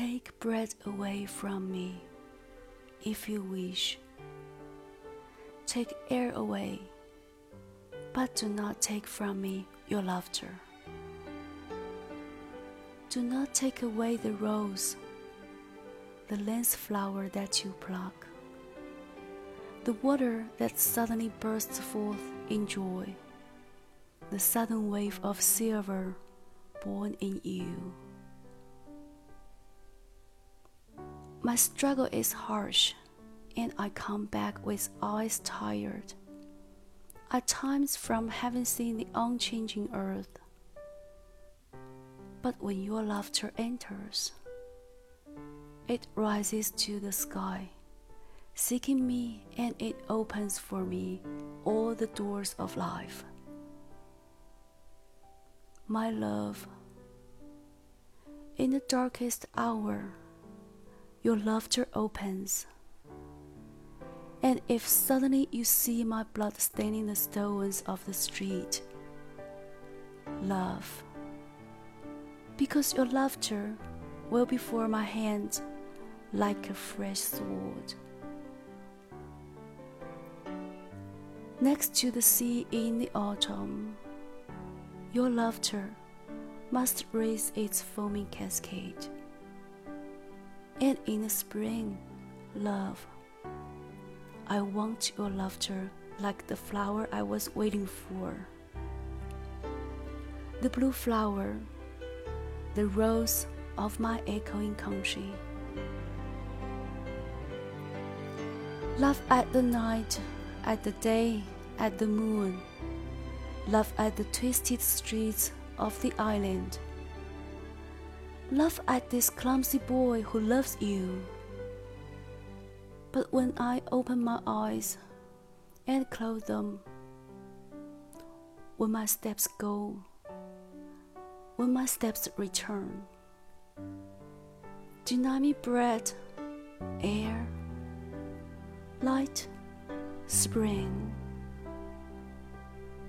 Take bread away from me, if you wish. Take air away, but do not take from me your laughter. Do not take away the rose, the lance flower that you pluck, the water that suddenly bursts forth in joy, the sudden wave of silver born in you. My struggle is harsh, and I come back with eyes tired, at times from having seen the unchanging earth. But when your laughter enters, it rises to the sky, seeking me, and it opens for me all the doors of life. My love, in the darkest hour, your laughter opens. And if suddenly you see my blood staining the stones of the street, love, because your laughter will be for my hand like a fresh sword. Next to the sea in the autumn, your laughter must raise its foaming cascade and in the spring, love. I want your laughter like the flower I was waiting for. The blue flower, the rose of my echoing country. Love at the night, at the day, at the moon. Love at the twisted streets of the island Laugh at this clumsy boy who loves you. But when I open my eyes and close them, when my steps go, when my steps return, deny me bread, air, light, spring,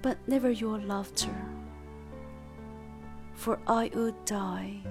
but never your laughter, for I would die.